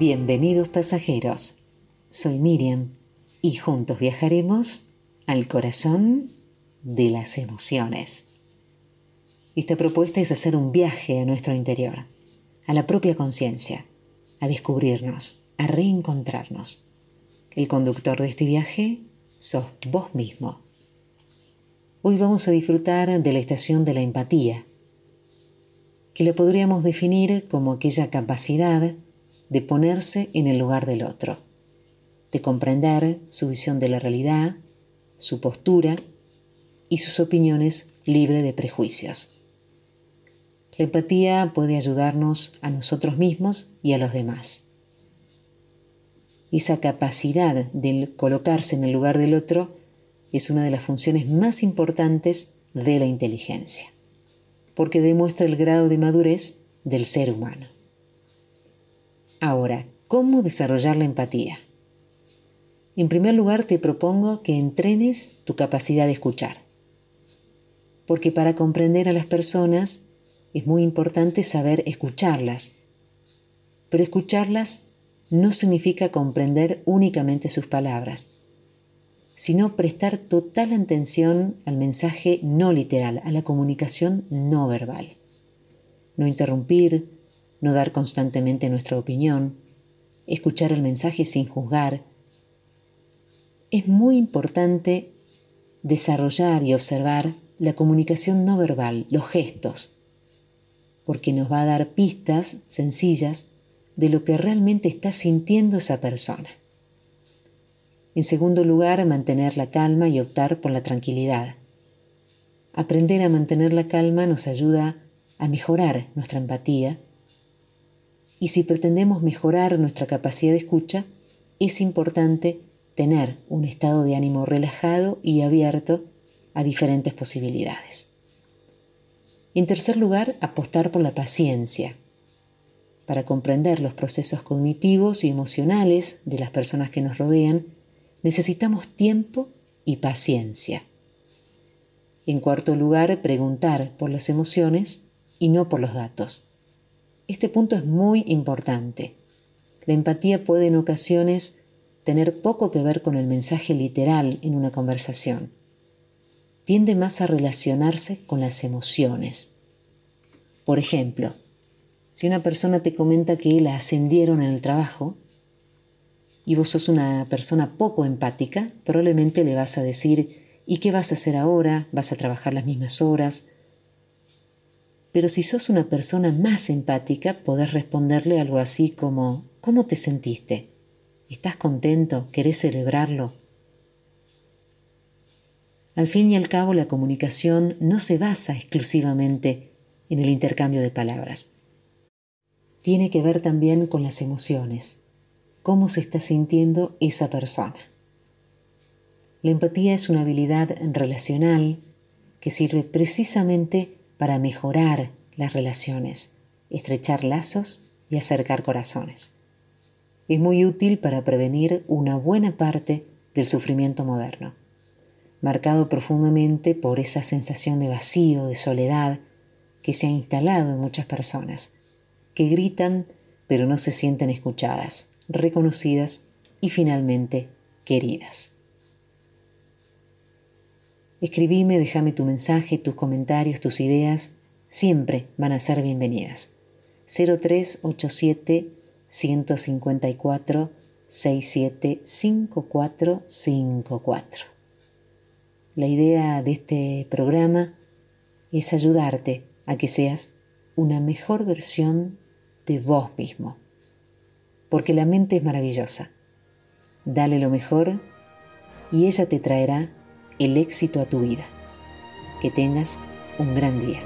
Bienvenidos pasajeros. Soy Miriam y juntos viajaremos al corazón de las emociones. Esta propuesta es hacer un viaje a nuestro interior, a la propia conciencia, a descubrirnos, a reencontrarnos. El conductor de este viaje sos vos mismo. Hoy vamos a disfrutar de la estación de la empatía, que la podríamos definir como aquella capacidad de ponerse en el lugar del otro, de comprender su visión de la realidad, su postura y sus opiniones libre de prejuicios. La empatía puede ayudarnos a nosotros mismos y a los demás. Esa capacidad de colocarse en el lugar del otro es una de las funciones más importantes de la inteligencia, porque demuestra el grado de madurez del ser humano. Ahora, ¿cómo desarrollar la empatía? En primer lugar, te propongo que entrenes tu capacidad de escuchar. Porque para comprender a las personas es muy importante saber escucharlas. Pero escucharlas no significa comprender únicamente sus palabras, sino prestar total atención al mensaje no literal, a la comunicación no verbal. No interrumpir, no dar constantemente nuestra opinión, escuchar el mensaje sin juzgar. Es muy importante desarrollar y observar la comunicación no verbal, los gestos, porque nos va a dar pistas sencillas de lo que realmente está sintiendo esa persona. En segundo lugar, mantener la calma y optar por la tranquilidad. Aprender a mantener la calma nos ayuda a mejorar nuestra empatía y si pretendemos mejorar nuestra capacidad de escucha, es importante tener un estado de ánimo relajado y abierto a diferentes posibilidades. En tercer lugar, apostar por la paciencia. Para comprender los procesos cognitivos y emocionales de las personas que nos rodean, necesitamos tiempo y paciencia. En cuarto lugar, preguntar por las emociones y no por los datos. Este punto es muy importante. La empatía puede en ocasiones tener poco que ver con el mensaje literal en una conversación. Tiende más a relacionarse con las emociones. Por ejemplo, si una persona te comenta que la ascendieron en el trabajo y vos sos una persona poco empática, probablemente le vas a decir, ¿y qué vas a hacer ahora? ¿Vas a trabajar las mismas horas? Pero si sos una persona más empática, podés responderle algo así como, ¿cómo te sentiste? ¿Estás contento? ¿Querés celebrarlo? Al fin y al cabo, la comunicación no se basa exclusivamente en el intercambio de palabras. Tiene que ver también con las emociones, cómo se está sintiendo esa persona. La empatía es una habilidad relacional que sirve precisamente para mejorar las relaciones, estrechar lazos y acercar corazones. Es muy útil para prevenir una buena parte del sufrimiento moderno, marcado profundamente por esa sensación de vacío, de soledad, que se ha instalado en muchas personas, que gritan pero no se sienten escuchadas, reconocidas y finalmente queridas. Escribime, déjame tu mensaje, tus comentarios, tus ideas, siempre van a ser bienvenidas. 0387 154 675454. La idea de este programa es ayudarte a que seas una mejor versión de vos mismo. Porque la mente es maravillosa. Dale lo mejor y ella te traerá el éxito a tu vida. Que tengas un gran día.